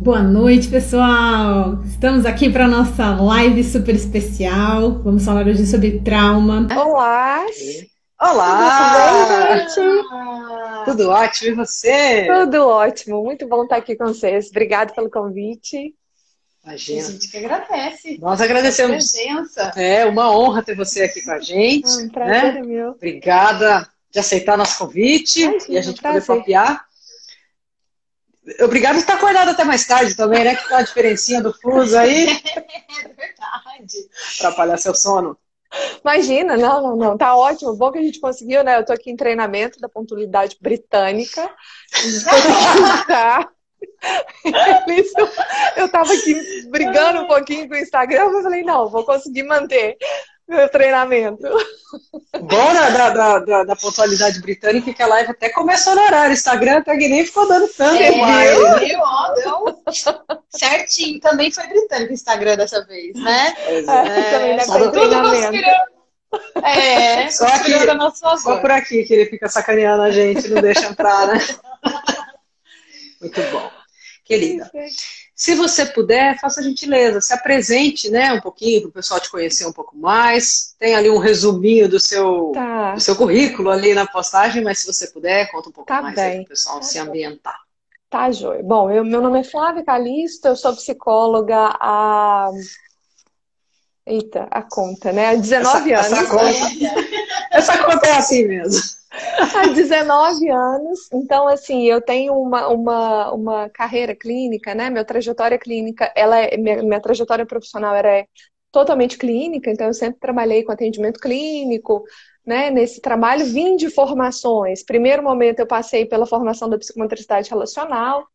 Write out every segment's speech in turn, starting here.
Boa noite, pessoal! Estamos aqui para nossa live super especial. Vamos falar hoje sobre trauma. Olá! Olá! Tudo bem, gente? Tudo ótimo, e você? Tudo ótimo, muito bom estar aqui com vocês. Obrigada pelo convite. Imagina. A gente que agradece. Nós A agradecemos. presença. É uma honra ter você aqui com a gente. Um prazer né? é meu. Obrigada de aceitar nosso convite Imagina, e a gente prazer. poder papear. Obrigado por estar acordado até mais tarde também, né? Que tá a diferencinha do fuso aí, É verdade. atrapalhar seu sono. Imagina, não, não, não, tá ótimo. Bom que a gente conseguiu, né? Eu tô aqui em treinamento da pontualidade britânica. Eu tava aqui brigando um pouquinho com o Instagram, mas eu falei, não, vou conseguir manter meu treinamento. Bom da, da, da- da- da pontualidade britânica que a live até começou no horário. O Instagram até que nem ficou dando tanto É, mais. viu? Ó, deu certinho. Também foi britânico o Instagram dessa vez, né? É. É, também deve ter Tudo treinamento. conspirando. É, Só aqui- Só por aqui que ele fica sacaneando a gente, não deixa entrar, né? Muito bom. Querida, se você puder, faça a gentileza, se apresente, né, um pouquinho para o pessoal te conhecer um pouco mais. Tem ali um resuminho do seu, Tá. do seu currículo ali na postagem, mas se você puder, conta um pouco Tá mais para o pessoal Tá se ambientar. Tá, joia. Bom, eu, meu nome é Flávia Calisto, eu sou psicóloga há. Eita, a conta, né? Há 19 Essa- anos. essa conta. Essa conta é assim mesmo. Há 19 anos. Então, assim, eu tenho uma, uma, uma carreira clínica, né? Minha trajetória clínica, ela é, minha, minha trajetória profissional era é totalmente clínica, então eu sempre trabalhei com atendimento clínico, né? Nesse trabalho vim de formações. Primeiro momento eu passei pela formação da psicomotricidade relacional,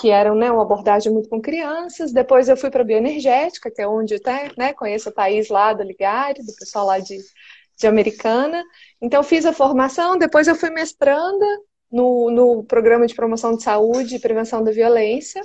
que era né, uma abordagem muito com crianças. Depois eu fui para a bioenergética, que é onde até né, conheço a Thaís lá da Ligare, do pessoal lá de, de Americana. Então, fiz a formação, depois eu fui mestranda no, no programa de promoção de saúde e prevenção da violência.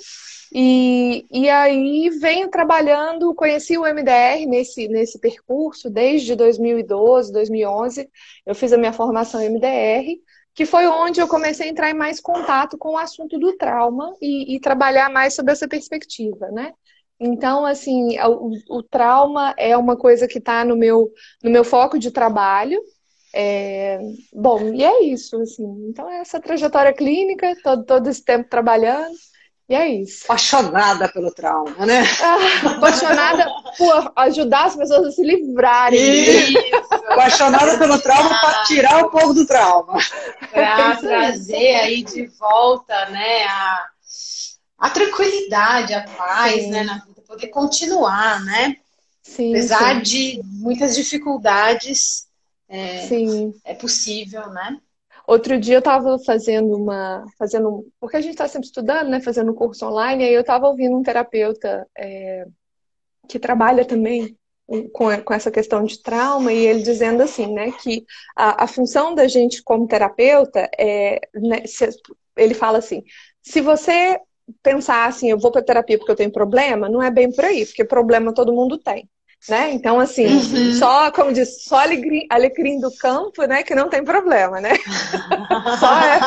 E, e aí venho trabalhando, conheci o MDR nesse, nesse percurso desde 2012, 2011. Eu fiz a minha formação MDR, que foi onde eu comecei a entrar em mais contato com o assunto do trauma e, e trabalhar mais sobre essa perspectiva, né? Então, assim, o, o trauma é uma coisa que está no meu, no meu foco de trabalho. É, bom, e é isso, assim. Então, é essa trajetória clínica, todo, todo esse tempo trabalhando, e é isso. Apaixonada pelo trauma, né? Ah, apaixonada por ajudar as pessoas a se livrarem. Isso. Apaixonada pelo trauma para tirar o povo do trauma. Para trazer aí de volta, né, a, a tranquilidade, a paz, Sim. né, na vida, poder continuar, né? Sim, Apesar sim, de muitas dificuldades, é, sim. é possível, né? Outro dia eu estava fazendo uma, fazendo, porque a gente está sempre estudando, né, fazendo um curso online, e aí eu estava ouvindo um terapeuta é, que trabalha também com, com essa questão de trauma, e ele dizendo assim, né, que a, a função da gente como terapeuta é, né, se- ele fala assim, se você pensar assim, eu vou para terapia porque eu tenho problema, não é bem por aí, porque problema todo mundo tem. Né? Então, assim, Uhum. só, como diz, só alegria, alegria do campo, né, que não tem problema, né? Só, é,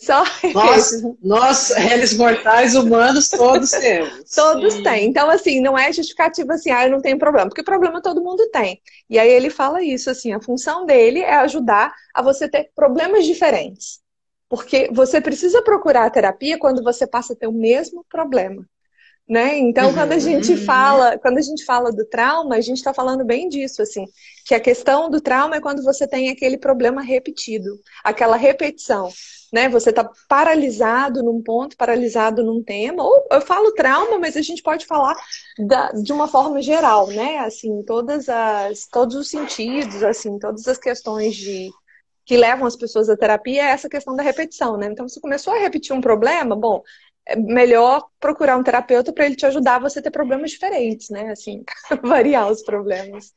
só Nós, nós, réis mortais humanos, todos temos. Todos Sim. têm. Então, assim, não é justificativa assim, ah, eu não tenho problema, porque problema todo mundo tem. E aí ele fala isso, assim, a função dele é ajudar a você ter problemas diferentes. Porque você precisa procurar a terapia quando você passa a ter o mesmo problema. Né? Então, Uhum. quando a gente fala, quando a gente fala do trauma, a gente está falando bem disso, assim, que a questão do trauma é quando você tem aquele problema repetido, aquela repetição né? Você está paralisado num ponto, paralisado num tema. Ou eu falo trauma, mas a gente pode falar da- de uma forma geral, né? Assim, todas as, todos os sentidos, assim, todas as questões de que levam as pessoas à terapia é essa questão da repetição, né? Então, você começou a repetir um problema, bom, é melhor procurar um terapeuta para ele te ajudar a você ter problemas diferentes, né? Assim, variar os problemas.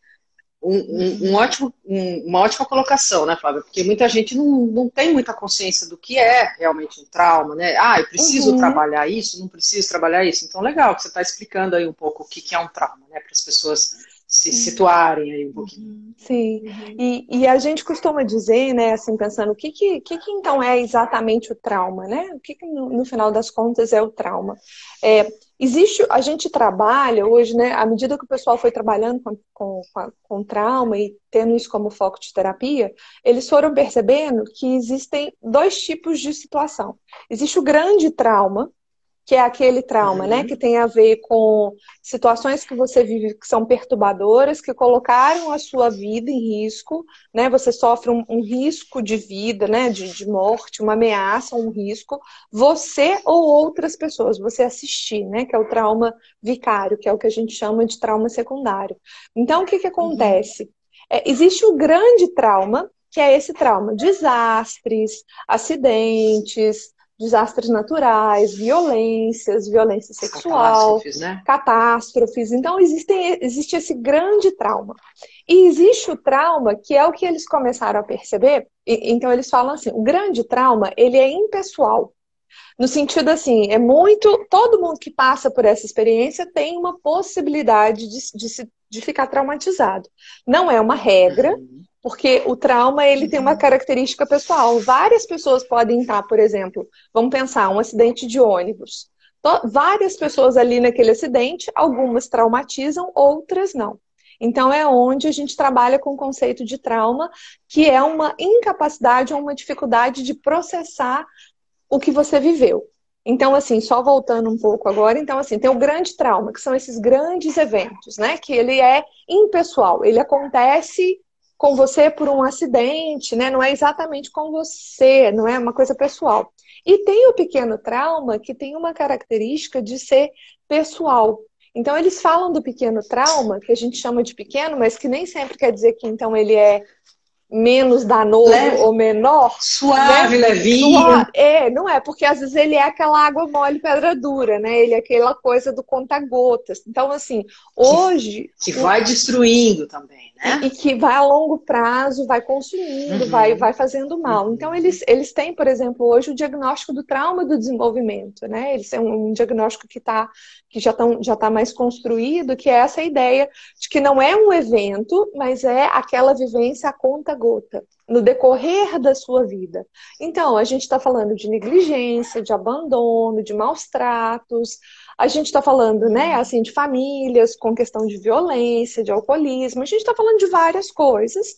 Um, um- um ótimo, um- uma ótima colocação, né, Flávia? Porque muita gente não, não tem muita consciência do que é realmente um trauma, né? Ah, eu preciso Uhum. trabalhar isso, não preciso trabalhar isso. Então, legal que você está explicando aí um pouco o que, que é um trauma, né? Para as pessoas se situarem aí um pouquinho. Sim, e, e a gente costuma dizer, né, assim, pensando, o que que, que, que então é exatamente o trauma, né? O que, que no, no final das contas é o trauma? É, existe, a gente trabalha hoje, né, à medida que o pessoal foi trabalhando com, com, com trauma e tendo isso como foco de terapia, eles foram percebendo que existem dois tipos de situação. Existe o grande trauma, que é aquele trauma, né, uhum. né? Que tem a ver com situações que você vive que são perturbadoras, que colocaram a sua vida em risco, né? Você sofre um, um risco de vida, né? De, de, morte, uma ameaça, um risco. Você ou outras pessoas, você assistir, né? Que é o trauma vicário, que é o que a gente chama de trauma secundário. Então, o que, que acontece? Uhum. É, existe o grande trauma, que é esse trauma: desastres, acidentes, desastres naturais, violências, violência sexual, catástrofes, né? catástrofes. Então existem, existe esse grande trauma. E existe o trauma que é o que eles começaram a perceber. E, então eles falam assim, o grande trauma ele é impessoal. No sentido assim, é muito. Todo mundo que passa por essa experiência tem uma possibilidade de, de, de ficar traumatizado. Não é uma regra, uhum. Porque o trauma, ele tem uma característica pessoal. Várias pessoas podem estar, por exemplo, vamos pensar, um acidente de ônibus. Várias pessoas ali naquele acidente, algumas traumatizam, outras não. Então é onde a gente trabalha com o conceito de trauma, que é uma incapacidade ou uma dificuldade de processar o que você viveu. Então, assim, só voltando um pouco agora, então, assim, tem o grande trauma, que são esses grandes eventos, né? Que ele é impessoal, ele acontece com você por um acidente, né? Não é exatamente com você, não é uma coisa pessoal. E tem o pequeno trauma que tem uma característica de ser pessoal. Então eles falam do pequeno trauma, que a gente chama de pequeno, mas que nem sempre quer dizer que então ele é menos danoso Leve. ou menor. Suave, né? levinho. Suave. É, não é, porque às vezes ele é aquela água mole, pedra dura, né? Ele é aquela coisa do conta-gotas. Então, assim, hoje. Que, que vai destruindo também, né? E, e, que vai a longo prazo, vai consumindo, uhum. vai, vai fazendo mal. Uhum. Então, eles, eles têm, por exemplo, hoje o diagnóstico do trauma do desenvolvimento, né? Eles têm um, um diagnóstico que, tá, que já está já tá mais construído, que é essa ideia de que não é um evento, mas é aquela vivência a conta gota, no decorrer da sua vida. Então, a gente está falando de negligência, de abandono, de maus tratos, a gente está falando, né, assim, de famílias com questão de violência, de alcoolismo, a gente está falando de várias coisas.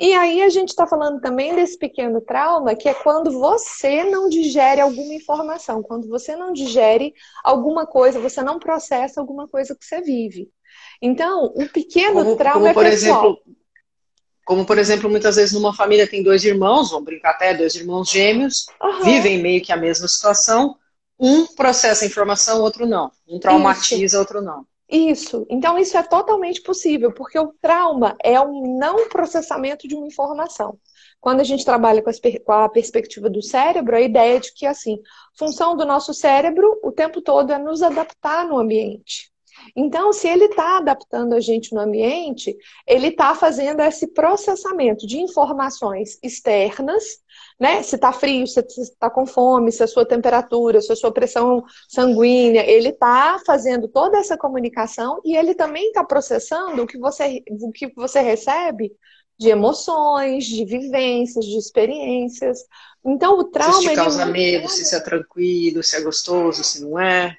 E aí a gente está falando também desse pequeno trauma, que é quando você não digere alguma informação, quando você não digere alguma coisa, você não processa alguma coisa que você vive. Então, o pequeno como, trauma como, é por pessoal. exemplo, como, por exemplo, muitas vezes numa família tem dois irmãos, vamos brincar até, dois irmãos gêmeos, uhum. vivem meio que a mesma situação. Um processa a informação, outro não. Um traumatiza, isso. outro não. Isso. Então, isso é totalmente possível, porque o trauma é um não processamento de uma informação. Quando a gente trabalha com, com a perspectiva do cérebro, a ideia é de que, assim, função do nosso cérebro o tempo todo é nos adaptar no ambiente. Então, se ele está adaptando a gente no ambiente, ele está fazendo esse processamento de informações externas, né? Se está frio, se está com fome, se a sua temperatura, se a sua pressão sanguínea, ele está fazendo toda essa comunicação e ele também está processando o que você, o que você recebe de emoções, de vivências, de experiências. Então, o trauma. Se te causa medo, se é tranquilo, se é gostoso, se não é.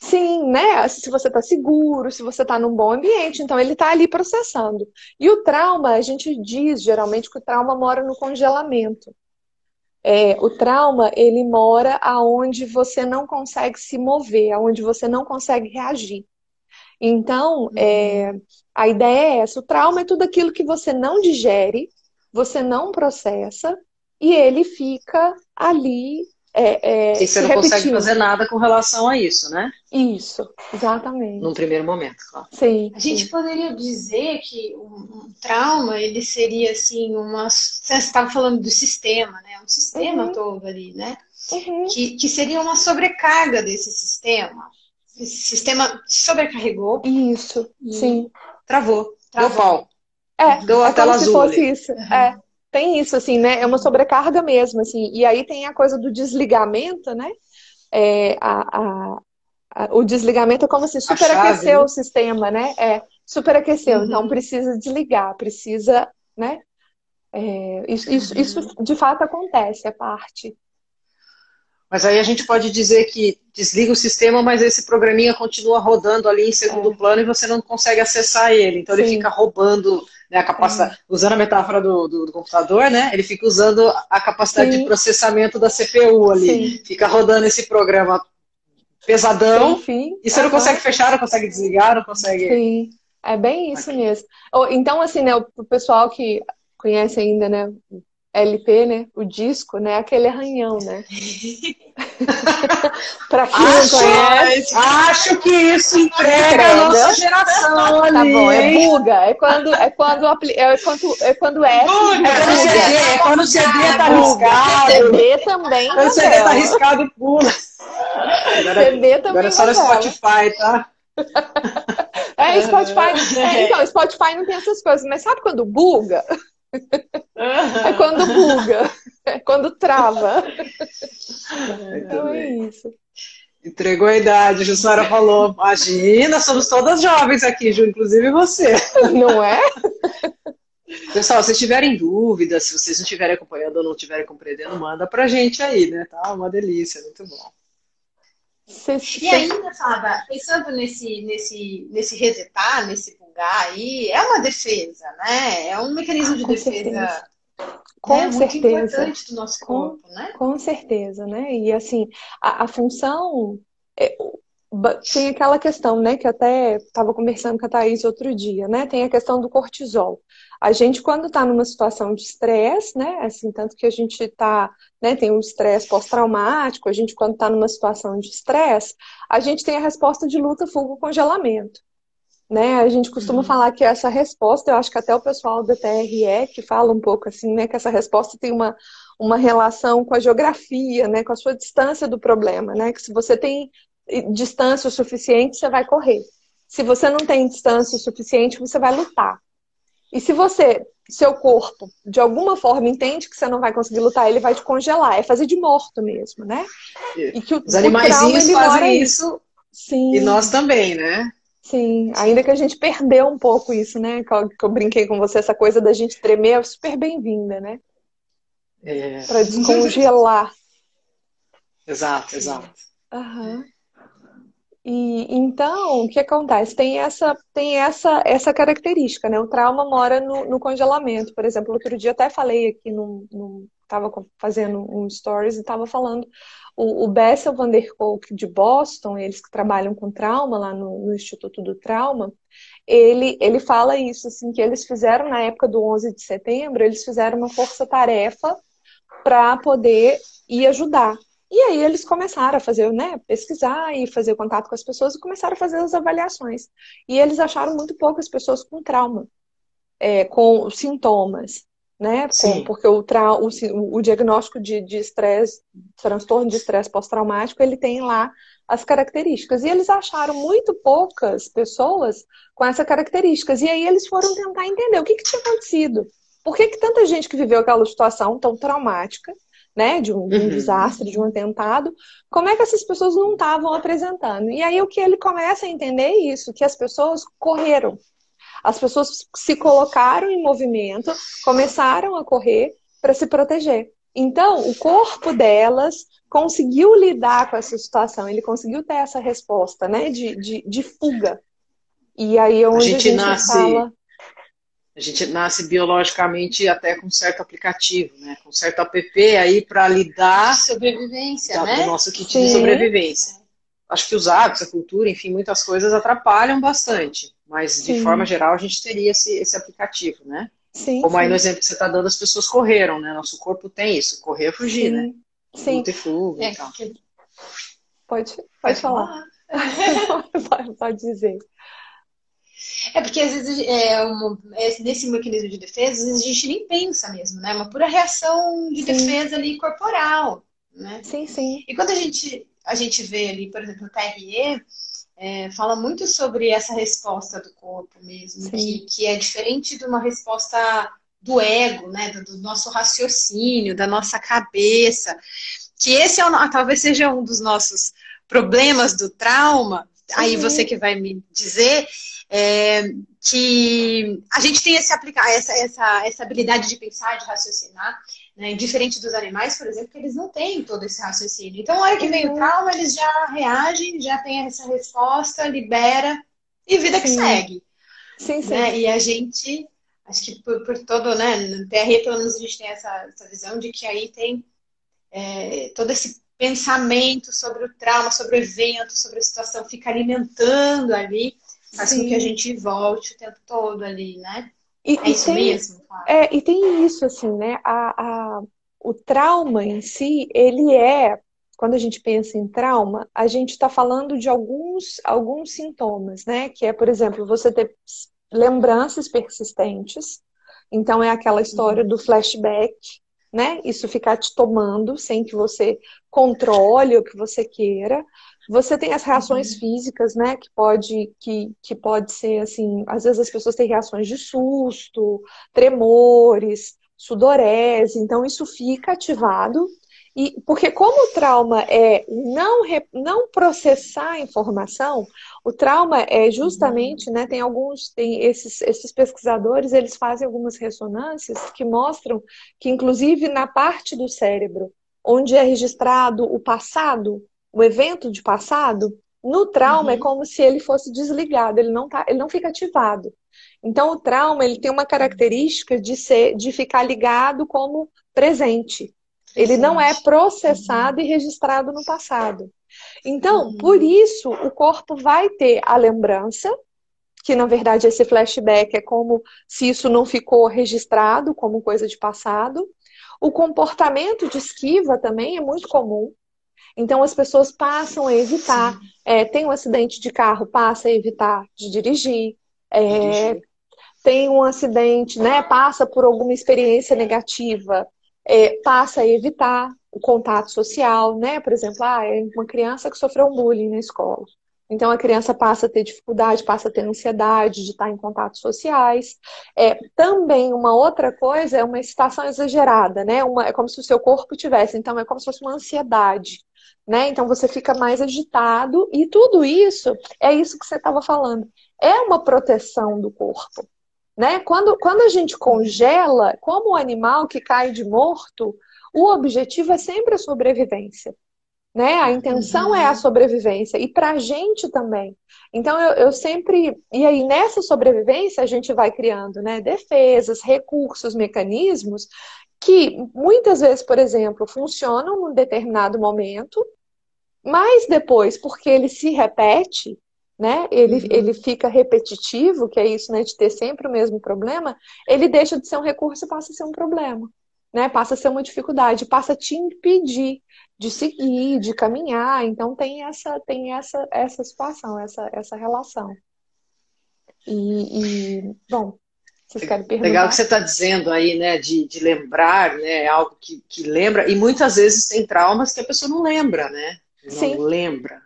Sim, né? Se você está seguro, se você está num bom ambiente, então ele está ali processando. E o trauma, a gente diz geralmente que o trauma mora no congelamento. É, o trauma, ele mora aonde você não consegue se mover, aonde você não consegue reagir. Então, é, a ideia é essa: o trauma é tudo aquilo que você não digere, você não processa, e ele fica ali é, é, e você não repetindo. consegue fazer nada com relação a isso, né? Isso, exatamente. Num primeiro momento, claro. Sim. A gente sim. poderia dizer que um, um, trauma, ele seria assim, uma. Você estava falando do sistema, né? Um sistema uhum. todo ali, né? Uhum. Que, que seria uma sobrecarga desse sistema. Esse sistema sobrecarregou. Isso, sim. Travou. Travou. Deu pau. É, Deu é como se fosse isso. Uhum. É tem isso, assim, né? É uma sobrecarga mesmo, assim. E aí tem a coisa do desligamento, né? É, a, a, a, o desligamento é como se superaquecer né? o sistema, né? É, superaqueceu, então uhum. então precisa desligar, precisa, né? É, isso, isso, uhum. isso de fato acontece, é parte. Mas aí a gente pode dizer que desliga o sistema, mas esse programinha continua rodando ali em segundo é. plano e você não consegue acessar ele. Então Sim. ele fica roubando né, a capacidade, Sim. usando a metáfora do, do, do, computador, né? Ele fica usando a capacidade Sim. de processamento da CPU ali. Fica rodando esse programa pesadão. Sim, e você não consegue fechar, não consegue desligar, não consegue. Sim, é bem isso Aqui. mesmo. Então, assim, né, o pessoal que conhece ainda, né, LP, né? O disco, né? Aquele arranhão, né? pra quem acho, não conhece. Acho que isso entrega, a nossa geração tá ali. Bom, é buga. É quando é quando é quando é quando é. Buga, é, quando CD, é quando o CD tá arriscado. CD também. Quando o CD tá arriscado, pula. Agora, CD também. Agora é só no Spotify, tá? É, Spotify. É, então, Spotify não tem essas coisas, mas sabe quando buga? É quando buga, é quando trava. então é isso. Entregou a idade, a Jussara falou. Imagina, somos todas jovens aqui, Ju, inclusive você. Não é? Pessoal, se tiverem dúvidas, se vocês não estiverem acompanhando ou não estiverem compreendendo, manda pra gente aí, né? Tá uma delícia, muito bom. E ainda, Fábio, pensando nesse, nesse, nesse resetar, nesse bugar aí, é uma defesa, né? É um mecanismo de com defesa. Certeza. Com né? certeza. Muito importante do nosso corpo, com, né? Com certeza, né? E assim, a, a função. É, tem aquela questão, né, que até estava conversando com a Thaís outro dia, né? Tem a questão do cortisol. A gente, quando está numa situação de estresse, né? Assim, tanto que a gente está, né, tem um estresse pós-traumático, a gente, quando está numa situação de estresse, a gente tem a resposta de luta, fuga, congelamento. Né? A gente costuma uhum. falar que essa resposta, eu acho que até o pessoal da TRE que fala um pouco assim, né, que essa resposta tem uma, uma relação com a geografia, né, com a sua distância do problema, né? Que se você tem distância o suficiente, você vai correr. Se você não tem distância o suficiente, você vai lutar. E se você, seu corpo, de alguma forma entende que você não vai conseguir lutar, ele vai te congelar. É fazer de morto mesmo, né? E que o, Os animaizinhos fazem isso. Sim. E nós também, né? Sim, ainda que a gente perdeu um pouco isso, né? Que eu, que eu brinquei com você, essa coisa da gente tremer é super bem-vinda, né? É... Para descongelar. Exato, exato. Uhum. E então, o que acontece? Tem essa, tem essa, essa característica, né? O trauma mora no, no congelamento. Por exemplo, outro dia até falei aqui estava fazendo um stories e estava falando o, o Bessel van der Kolk de Boston, eles que trabalham com trauma lá no, no, Instituto do Trauma, ele, ele fala isso, assim, que eles fizeram na época do 11 de setembro, eles fizeram uma força-tarefa para poder ir ajudar. E aí eles começaram a fazer, né, pesquisar e fazer contato com as pessoas e começaram a fazer as avaliações. E eles acharam muito poucas pessoas com trauma, é, com sintomas, né? Com, porque o, tra o, o diagnóstico de estresse, transtorno de estresse pós-traumático, ele tem lá as características. E eles acharam muito poucas pessoas com essas características. E aí eles foram tentar entender o que, que tinha acontecido. Por que, que tanta gente que viveu aquela situação tão traumática né, de um, de um uhum. desastre, de um atentado, como é que essas pessoas não estavam apresentando? E aí o que ele começa a entender é isso, que as pessoas correram. As pessoas se colocaram em movimento, começaram a correr para se proteger. Então, o corpo delas conseguiu lidar com essa situação, ele conseguiu ter essa resposta, né, de, de, de fuga. E aí é onde a gente, a gente nasce, fala a gente nasce biologicamente até com certo aplicativo, né? Com certo app aí para lidar sobrevivência, da, né? do nosso kit Sim. de sobrevivência. Acho que os hábitos, a cultura, enfim, muitas coisas atrapalham bastante, mas Sim. de forma geral a gente teria esse, esse aplicativo, né? Sim, Como aí no exemplo que você está dando, as pessoas correram, né? Nosso corpo tem isso, correr é fugir, né? Sim. Luta e fuga é, e tal. Pode, pode, pode falar. pode, pode dizer. É porque às vezes é uma, é, nesse mecanismo de defesa, às vezes a gente nem pensa mesmo, né? Uma pura reação de sim. defesa ali corporal, né? Sim, sim. E quando a gente, a gente vê ali, por exemplo, o TRE, é, fala muito sobre essa resposta do corpo mesmo, que, que é diferente de uma resposta do ego, né? Do, do nosso raciocínio, da nossa cabeça. Que esse é o, talvez seja um dos nossos problemas do trauma, aí uhum. você que vai me dizer, é, que a gente tem esse aplicar, essa, essa, essa habilidade de pensar, de raciocinar, né? diferente dos animais, por exemplo, que eles não têm todo esse raciocínio. Então, na hora que vem o uhum. trauma, eles já reagem, já tem essa resposta, libera e vida sim. que segue. Sim, sim. Né? E a gente, acho que por, por todo, né, no TRE, pelo menos a gente tem essa, essa visão de que aí tem é, todo esse pensamento sobre o trauma, sobre o evento, sobre a situação, fica alimentando ali, faz Sim. com que a gente volte o tempo todo ali, né? E, é isso tem, mesmo? É, e tem isso, assim, né? A, a, o trauma em si, ele é, quando a gente pensa em trauma, a gente está falando de alguns, alguns sintomas, né? Que é, por exemplo, você ter lembranças persistentes. Então, é aquela história do flashback, né? Isso ficar te tomando sem que você controle o que você queira. Você tem as reações uhum. físicas, né? Que pode, que, que pode ser assim, às vezes as pessoas têm reações de susto, tremores, sudorese, então isso fica ativado e porque como o trauma é não, não processar a informação, o trauma é justamente, né, tem alguns, tem esses, esses pesquisadores, eles fazem algumas ressonâncias que mostram que, inclusive, na parte do cérebro onde é registrado o passado, o evento de passado, no trauma é uhum. é como se ele fosse desligado, ele não, tá, ele não fica ativado. Então, o trauma ele tem uma característica de ser, de ficar ligado como presente. Ele não é processado e registrado no passado. Então, uhum. por isso, o corpo vai ter a lembrança, que na verdade esse flashback é como se isso não ficou registrado como coisa de passado. O comportamento de esquiva também é muito comum. Então, as pessoas passam a evitar. É, tem um acidente de carro, passa a evitar de dirigir. É, tem um acidente, né? Passa por alguma experiência negativa, é, passa a evitar o contato social, né? Por exemplo, ah, é uma criança que sofreu um bullying na escola. Então a criança passa a ter dificuldade, passa a ter ansiedade de estar em contatos sociais. É, também uma outra coisa é uma excitação exagerada, né? Uma, é como se o seu corpo tivesse, então é como se fosse uma ansiedade. Né? Então você fica mais agitado e tudo isso é isso que você estava falando. É uma proteção do corpo. Né? Quando, quando a gente congela, como o animal que cai de morto, o objetivo é sempre a sobrevivência. Né? A intenção uhum. é a sobrevivência e para a gente também. Então eu, eu, sempre e aí nessa sobrevivência a gente vai criando, né, defesas, recursos, mecanismos que muitas vezes, por exemplo, funcionam num determinado momento, mas depois, porque ele se repete, né? Ele, uhum. ele fica repetitivo, que é isso, né? De ter sempre o mesmo problema, ele deixa de ser um recurso e passa a ser um problema. Né, passa a ser uma dificuldade, passa a te impedir de seguir, de caminhar. Então tem essa tem essa essa situação, essa essa relação. E, e bom, vocês querem perguntar? Legal que você está dizendo aí, né, de, de lembrar, né, algo que, que lembra. E muitas vezes tem traumas que a pessoa não lembra, né? Não Sim. lembra.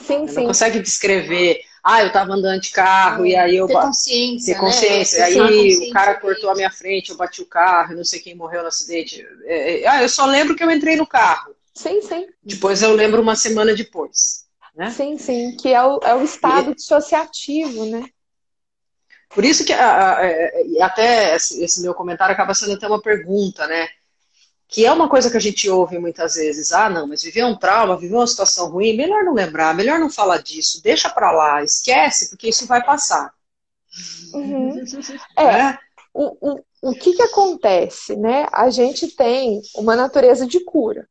Sim, sim. Não consegue descrever. Ah, eu estava andando de carro e aí eu. Ter consciência. Ter consciência. Né? Aí o cara cortou a minha frente, eu bati o carro, não sei quem morreu no acidente. É, é, ah, eu só lembro que eu entrei no carro. Sim, sim. Depois eu lembro uma semana depois. Né? Sim, sim. Que é o, é o estado e... dissociativo, né? Por isso que é, até esse meu comentário acaba sendo até uma pergunta, né? Que é uma coisa que a gente ouve muitas vezes. Ah, não, mas viver um trauma, viver uma situação ruim, melhor não lembrar, melhor não falar disso, deixa pra lá, esquece, porque isso vai passar. Uhum. É, é. O, o, o que que acontece, né? A gente tem uma natureza de cura.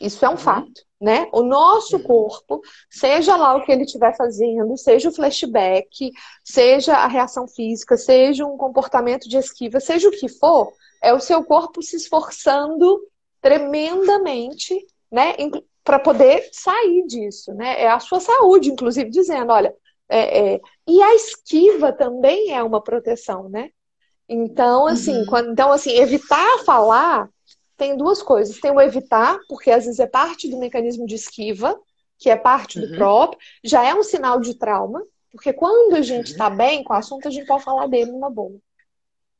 Isso é um uhum. fato, né? O nosso uhum. corpo, seja lá o que ele estiver fazendo, seja o flashback, seja a reação física, seja um comportamento de esquiva, seja o que for, é o seu corpo se esforçando tremendamente, né, para poder sair disso, né? É a sua saúde, inclusive, dizendo, olha, é, é... e a esquiva também é uma proteção, né? Então, assim, uhum. quando, então, assim, evitar falar tem duas coisas. Tem o evitar, porque às vezes é parte do mecanismo de esquiva, que é parte uhum. do próprio, já é um sinal de trauma, porque quando a gente está uhum. bem com o assunto, a gente pode falar dele numa boa.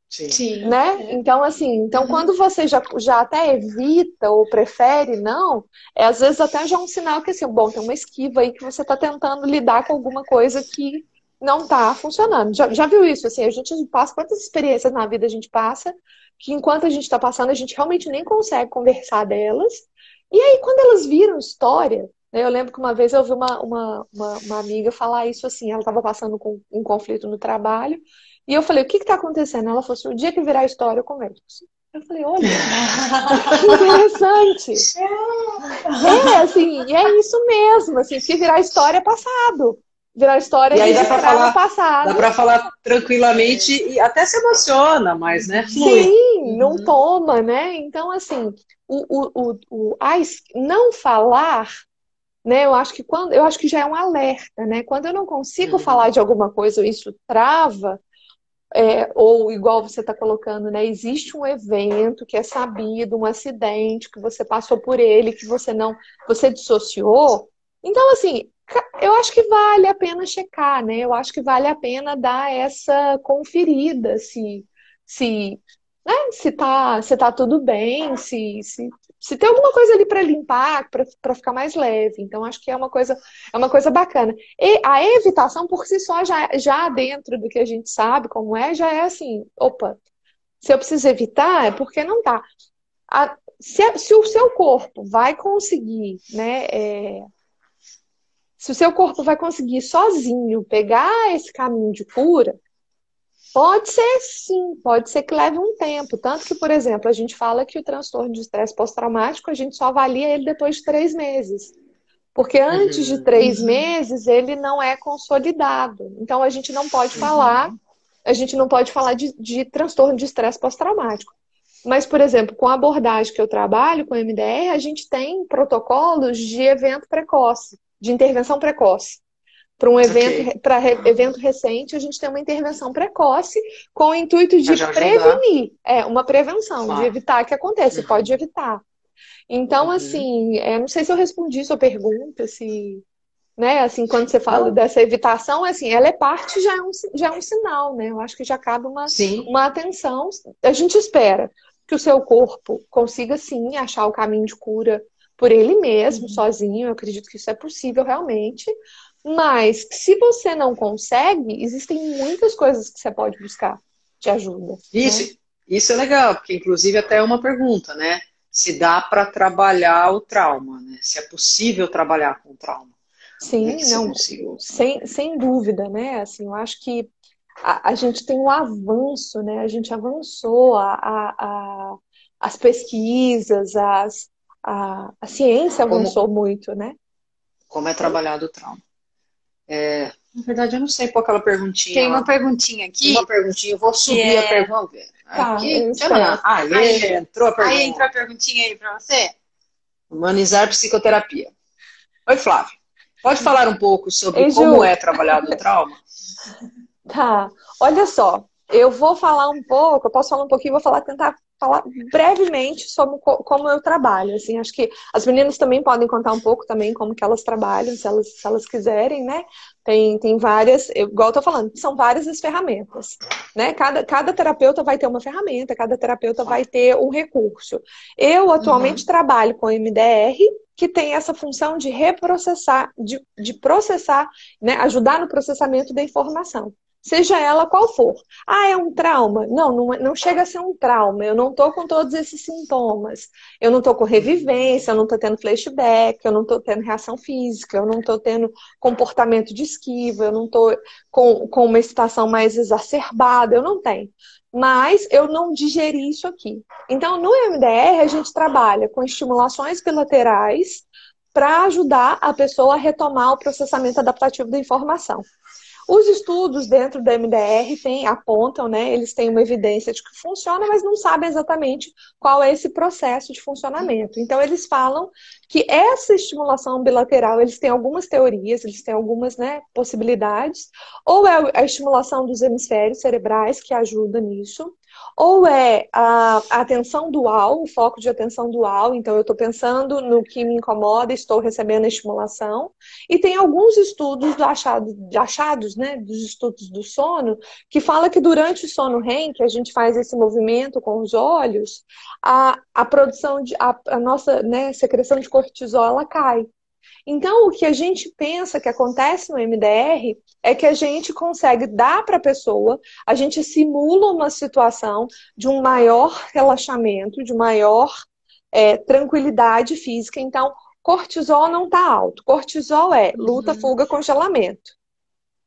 Sim. Né? Então, assim, então uhum. quando você já, já até evita ou prefere não, é às vezes até já um sinal que assim, bom, tem uma esquiva aí que você está tentando lidar com alguma coisa que não está funcionando. Já, já viu isso? Assim, a gente passa quantas experiências na vida a gente passa que enquanto a gente está passando, a gente realmente nem consegue conversar delas. E aí, quando elas viram história, né, eu lembro que uma vez eu ouvi uma, uma, uma, uma amiga falar isso assim, ela estava passando com um conflito no trabalho, e eu falei, o que está acontecendo? Ela falou assim, o dia que virar história, eu converso. Eu falei, olha, que interessante. É, assim, e é isso mesmo, assim, que virar história é passado. Virar história e aí dá pra falar, passado. Dá pra falar tranquilamente e até se emociona, mas, né? Flui. Sim, não uhum. toma, né? Então, assim, o, o, o, o, a, não falar né? Eu acho que quando eu acho que já é um alerta, né? Quando eu não consigo uhum. falar de alguma coisa, isso trava, é, ou igual você está colocando, né? Existe um evento que é sabido, um acidente que você passou por ele, que você não, você dissociou. Então, assim, eu acho que vale a pena checar, né? Eu acho que vale a pena dar essa conferida se, se, né? se tá, se tá tudo bem, se, se, se tem alguma coisa ali para limpar, para ficar mais leve. Então, acho que é uma coisa, é uma coisa bacana. E a evitação, por si só, já, já dentro do que a gente sabe como é, já é assim, opa, se eu preciso evitar, é porque não tá. A, se, se, o seu corpo vai conseguir, né? É, se o seu corpo vai conseguir sozinho pegar esse caminho de cura, Pode ser sim, pode ser que leve um tempo. Tanto que, por exemplo, a gente fala que o transtorno de estresse pós-traumático, a gente só avalia ele depois de três meses. Porque antes de três uhum. meses ele não é consolidado. Então a gente não pode uhum. falar, a gente não pode falar de, de transtorno de estresse pós-traumático. Mas, por exemplo, com a abordagem que eu trabalho, com o MDR, a gente tem protocolos de evento precoce, de intervenção precoce. Para um evento, okay. para re, evento recente, a gente tem uma intervenção precoce com o intuito de prevenir. É, uma prevenção, de evitar que aconteça. Uhum. Pode evitar. Então, uhum. assim, é, não sei se eu respondi sua pergunta, se. Né, assim, quando você fala dessa evitação, assim, ela é parte, já é um, já é um sinal, né? Eu acho que já cabe uma, uma atenção. A gente espera que o seu corpo consiga, sim, achar o caminho de cura por ele mesmo, uhum. sozinho. Eu acredito que isso é possível realmente. Mas se você não consegue, existem muitas coisas que você pode buscar de ajuda. Né? Isso, né? isso é legal, porque inclusive até é uma pergunta, né? Se dá para trabalhar o trauma, né? Se é possível trabalhar com o trauma. Sim, é não, sem, sem dúvida, né? Assim, eu acho que a, a, gente tem um avanço, né? A gente avançou, a, a, a as pesquisas, as, a, a ciência avançou como, muito, né? Como é trabalhado o trauma. É, na verdade, eu não sei qual aquela perguntinha. Tem uma perguntinha aqui. Uma perguntinha, eu vou subir é... a pergunta. Tá, aqui, ah, aí, aí, entrou a pergunta. Aí entrou a perguntinha aí para você. Humanizar psicoterapia. Oi, Flávio. Pode falar um pouco sobre Ei, como é trabalhado o trauma? Tá. Olha só, eu vou falar um pouco, eu posso falar um pouquinho, vou falar, tentar falar brevemente sobre como eu trabalho. Assim, acho que as meninas também podem contar um pouco também como que elas trabalham, se elas, se elas quiserem, né? Tem, tem várias, igual eu tô falando, são várias as ferramentas, né? Cada, cada terapeuta vai ter uma ferramenta, cada terapeuta vai ter um recurso. Eu atualmente uhum. trabalho com MDR, que tem essa função de reprocessar, de, de processar, né? ajudar no processamento da informação seja ela qual for. Ah, é um trauma? Não, não, não chega a ser um trauma. Eu não estou com todos esses sintomas. Eu não estou com revivência, eu não estou tendo flashback, eu não estou tendo reação física, eu não estou tendo comportamento de esquiva, eu não estou com, com uma excitação mais exacerbada, eu não tenho. Mas eu não digeri isso aqui. Então, no MDR, a gente trabalha com estimulações bilaterais para ajudar a pessoa a retomar o processamento adaptativo da informação. Os estudos dentro da MDR tem, apontam, né? Eles têm uma evidência de que funciona, mas não sabem exatamente qual é esse processo de funcionamento. Então, eles falam que essa estimulação bilateral, eles têm algumas teorias, eles têm algumas né, possibilidades, ou é a estimulação dos hemisférios cerebrais que ajuda nisso, ou é a, atenção dual, o foco de atenção dual, então eu estou pensando no que me incomoda, estou recebendo a estimulação, e tem alguns estudos achados, achados né, dos estudos do sono, que fala que durante o sono REM, que a gente faz esse movimento com os olhos, a, a produção de, a, a nossa né, secreção de cortisol, ela cai. Então, o que a gente pensa que acontece no MDR é que a gente consegue dar para a pessoa, a gente simula uma situação de um maior relaxamento, de maior é, tranquilidade física. Então, cortisol não está alto. Cortisol é luta, uhum. fuga, congelamento.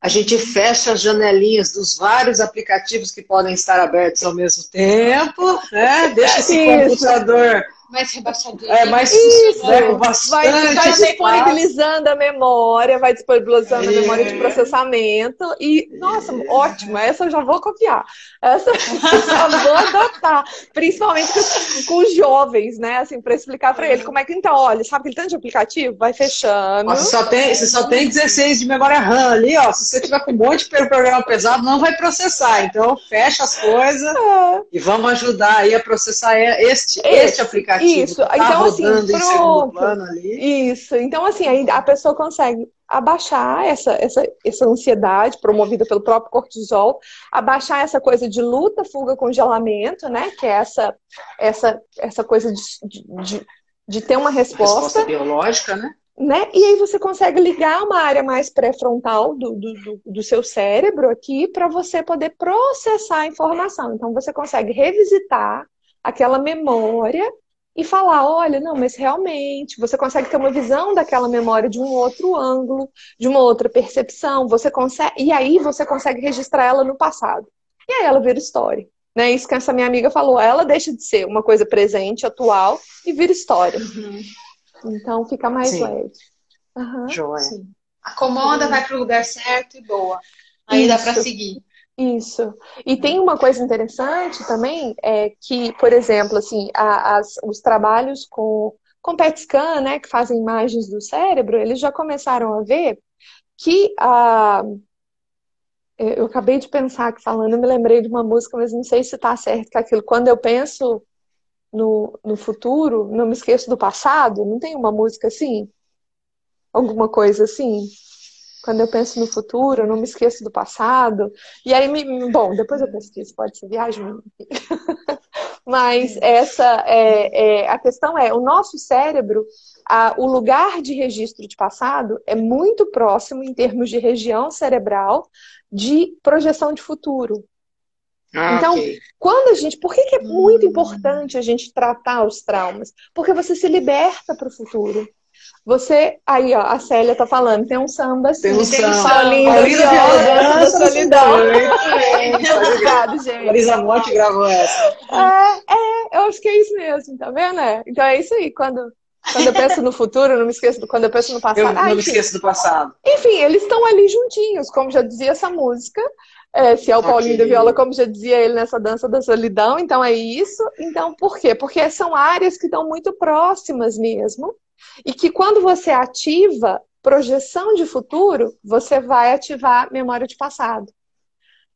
A gente fecha as janelinhas dos vários aplicativos que podem estar abertos ao mesmo tempo, né? Deixa esse Isso. computador mais rebaixadinho. É, mais Isso, né, vai, vai disponibilizando a memória, vai disponibilizando é. a memória de processamento. E, nossa, ótimo, essa eu já vou copiar. Essa eu já vou adotar. Principalmente com, com os jovens, né? Assim, para explicar para ele como é que, então, olha, sabe aquele tanto de aplicativo? Vai fechando. Você só tem, você só tem 16 de memória RAM ali, ó. Se você tiver com um monte de programa pesado, não vai processar. Então, fecha as coisas é. e vamos ajudar aí a processar este, este, este aplicativo isso. Tá então, assim, pronto. Isso. Então, assim, a pessoa consegue abaixar essa, essa, essa ansiedade promovida pelo próprio cortisol, abaixar essa coisa de luta, fuga, congelamento, né? Que é essa, essa, essa coisa de, de, de ter uma resposta. resposta biológica, né? Né? E aí você consegue ligar uma área mais pré-frontal do, do, do, seu cérebro aqui para você poder processar a informação. Então você consegue revisitar aquela memória e falar, olha, não, mas realmente você consegue ter uma visão daquela memória de um outro ângulo, de uma outra percepção, você consegue, e aí você consegue registrar ela no passado. E aí ela vira história. Né? Isso que essa minha amiga falou, ela deixa de ser uma coisa presente, atual, e vira história. Uhum. Então fica mais Sim. leve. Uhum. Joia. Sim. Acomoda, vai para o lugar certo e boa. Aí Isso. dá para seguir. Isso. E tem uma coisa interessante também, é que, por exemplo, assim, a, as, os trabalhos com, com PET scan, né, que fazem imagens do cérebro, eles já começaram a ver que a. Eu acabei de pensar aqui falando, eu me lembrei de uma música, mas não sei se está certo que é aquilo. Quando eu penso no, no futuro, não me esqueço do passado. Não tem uma música assim? Alguma coisa assim? Quando eu penso no futuro, eu não me esqueço do passado. E aí, me, bom, depois eu pesquiso, pode ser viagem. Mas essa é, é, a questão é, o nosso cérebro, a, o lugar de registro de passado é muito próximo em termos de região cerebral de projeção de futuro. Ah, então, okay. quando a gente. Por que, que é muito hum. importante a gente tratar os traumas? Porque você se liberta para o futuro. Você, aí, ó, a Célia tá falando, tem um samba assim, tem um samba, samba linda, viola, dança da solidão. Obrigado, gente. Marisa Monte gravou essa. É, é, eu acho que é isso mesmo, tá vendo? É. Então é isso aí, quando, quando eu penso no futuro, eu não me esqueço, do, quando eu penso no passado. Eu não ah, me esqueço do passado. Enfim, eles estão ali juntinhos, como já dizia essa música. É, se é o Paulinho okay. da Viola, como já dizia ele nessa dança da solidão, então é isso. Então, por quê? Porque são áreas que estão muito próximas mesmo. E que quando você ativa projeção de futuro, você vai ativar memória de passado.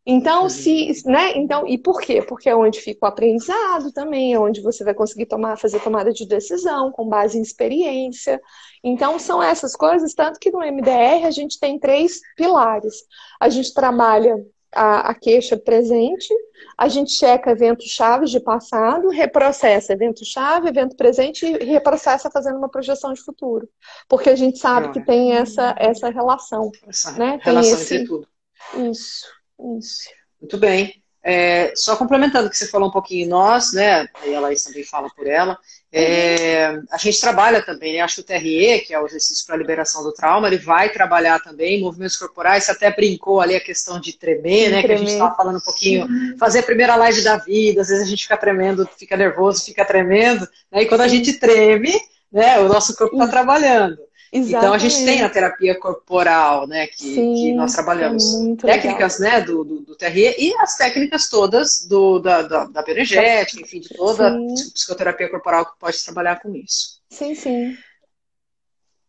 Então, uhum. se, né? Então, e por quê? Porque é onde fica o aprendizado também, é onde você vai conseguir tomar, fazer tomada de decisão com base em experiência. Então, são essas coisas, tanto que no MDR a gente tem três pilares. A gente trabalha a, a queixa presente, a gente checa eventos chaves de passado, reprocessa evento-chave, evento presente e reprocessa fazendo uma projeção de futuro. Porque a gente sabe que tem essa, essa relação. Essa né? relação esse... entre tudo. Isso, isso. Muito bem. É, só complementando o que você falou um pouquinho, nós, né, e a Laís também fala por ela, é, a gente trabalha também, né, acho que o TRE, que é o exercício para a liberação do trauma, ele vai trabalhar também movimentos corporais, você até brincou ali a questão de tremer, né, tremer. que a gente estava falando um pouquinho, fazer a primeira live da vida, às vezes a gente fica tremendo, fica nervoso, fica tremendo, né, e quando a gente treme, né, o nosso corpo está trabalhando. Exatamente. Então a gente tem a terapia corporal, né, que, Sim, que nós trabalhamos. É técnicas, legal. né, do, do, do, TRE e as técnicas todas do, da, da, da bioenergética, enfim, de toda sim. psicoterapia corporal que pode trabalhar com isso. Sim, sim.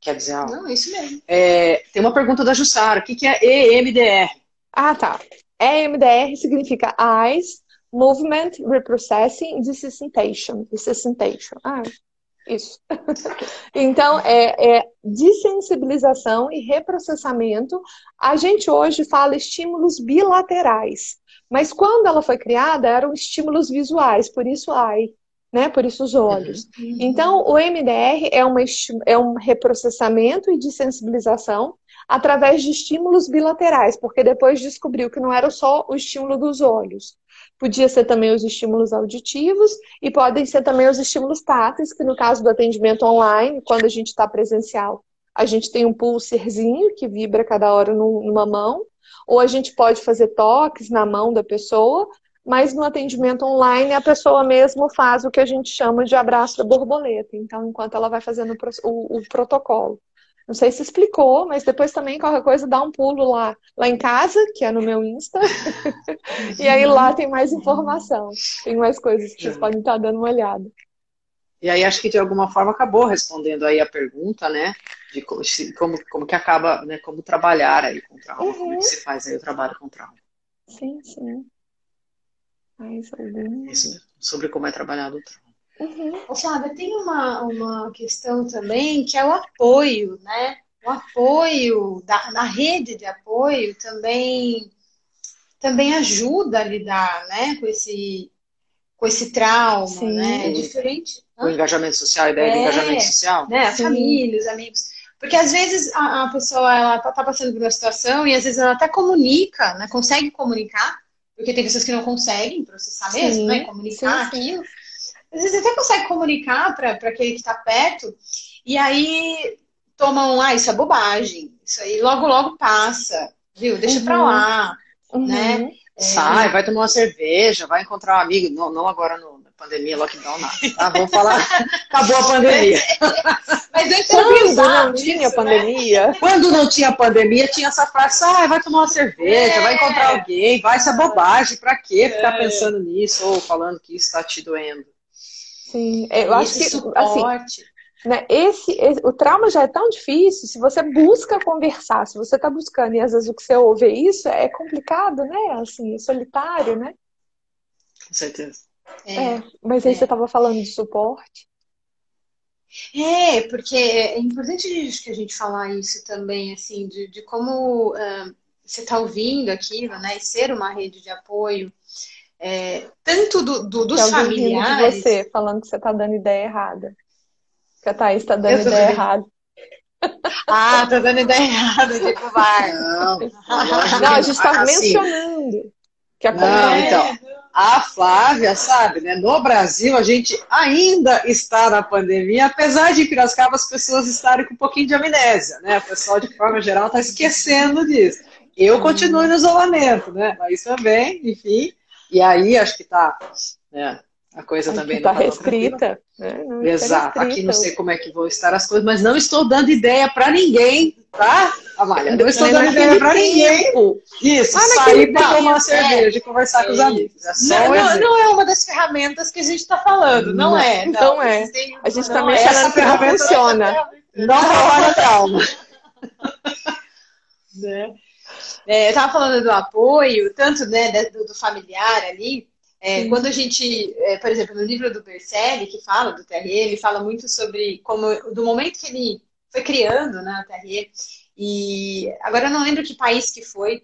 Quer dizer, ó, Não, isso mesmo. É, tem uma pergunta da Jussara, o que, que é EMDR? Ah, tá. EMDR significa Eyes, Movement, Reprocessing, Desensitization. Desensitization. Ah, isso. então, é, é desensibilização e reprocessamento. A gente hoje fala estímulos bilaterais, mas quando ela foi criada, eram estímulos visuais, por isso AI, né? Por isso os olhos. Uhum. Então, o MDR é, uma, é um reprocessamento e desensibilização através de estímulos bilaterais, porque depois descobriu que não era só o estímulo dos olhos. Podia ser também os estímulos auditivos e podem ser também os estímulos táteis, que no caso do atendimento online, quando a gente está presencial, a gente tem um pulserzinho que vibra cada hora numa mão, ou a gente pode fazer toques na mão da pessoa, mas no atendimento online a pessoa mesmo faz o que a gente chama de abraço da borboleta. Então, enquanto ela vai fazendo o, o protocolo. Não sei se explicou, mas depois também qualquer coisa dá um pulo lá, lá em casa, que é no meu Insta. e aí lá tem mais informação. Tem mais coisas que vocês podem estar dando uma olhada. E aí acho que de alguma forma acabou respondendo aí a pergunta, né? De como, como que acaba, né? Como trabalhar aí com trauma, uhum. como que se faz aí o trabalho com trauma. Sim, sim. Mais algum... Isso mesmo, sobre como é trabalhado o trauma. Uhum. Flávia, tem uma, uma questão também que é o apoio, né? O apoio da, na rede de apoio também também ajuda a lidar, né, com esse com esse trauma, Sim. né? É diferente. O engajamento social, a ideia é, do engajamento social. Né? A família, os amigos. Porque às vezes a, a pessoa ela tá, tá, passando por uma situação e às vezes ela até comunica, né? Consegue comunicar, porque tem pessoas que não conseguem processar mesmo, sim, né? Comunicar sim, aquilo. Às vezes até consegue comunicar para aquele que está perto, e aí tomam, ah, isso é bobagem, isso aí logo, logo passa, viu? Deixa uhum. para lá, uhum. né? É, Sai, vai tomar uma cerveja, vai encontrar um amigo, não, não agora no, na pandemia, lockdown, nada, tá? Vamos falar, acabou a pandemia. Mas antes Quando não tinha né? pandemia? Quando não tinha pandemia, tinha essa frase, sai, vai tomar uma cerveja, é. vai encontrar alguém, vai, isso é bobagem, pra quê ficar é. pensando nisso ou falando que isso tá te doendo? Sim, eu acho que assim, suporte. assim, né, esse, esse, o trauma já é tão difícil, se você busca conversar, se você está buscando e às vezes o que você ouve é isso, é complicado, né? Assim, é solitário, né? Com certeza. É, é mas aí é. você estava falando de suporte. É, porque é importante que a gente falar isso também, assim, de, de como uh, você está ouvindo aquilo, né? E ser uma rede de apoio é, tanto do, do, dos familiares. De você, falando que você está dando ideia errada. Que a Thaís está dando ideia errada. Ah, tá dando ideia errada de covarde. Não, não, a gente está assim, mencionando. Que Não, então, a Flávia, sabe, né? No Brasil, a gente ainda está na pandemia, apesar de em Piracicaba as pessoas estarem com um pouquinho de amnésia, né? O pessoal, de forma geral, está esquecendo disso. Eu continuo no isolamento, né? Mas também, enfim, e aí acho que está né, a coisa acho também está restrita. Né? Exato. Restrita. Aqui não sei como é que vão estar as coisas, mas não estou dando ideia para ninguém, tá? Amália, não estou dando ideia para ninguém. Isso, ah, sair para tomar uma cerveja e conversar é, com os amigos. É não, não, não, é uma das ferramentas que a gente está falando, não, não, é. Não, é. A gente está mexendo que não funciona. Não rola calma. né? É, eu estava falando do apoio, tanto né, do, do familiar ali. É, quando a gente, é, por exemplo, no livro do Bercelli, que fala do Terrier, ele fala muito sobre como, do momento que ele foi criando né, o Terrier, e agora eu não lembro que país que foi,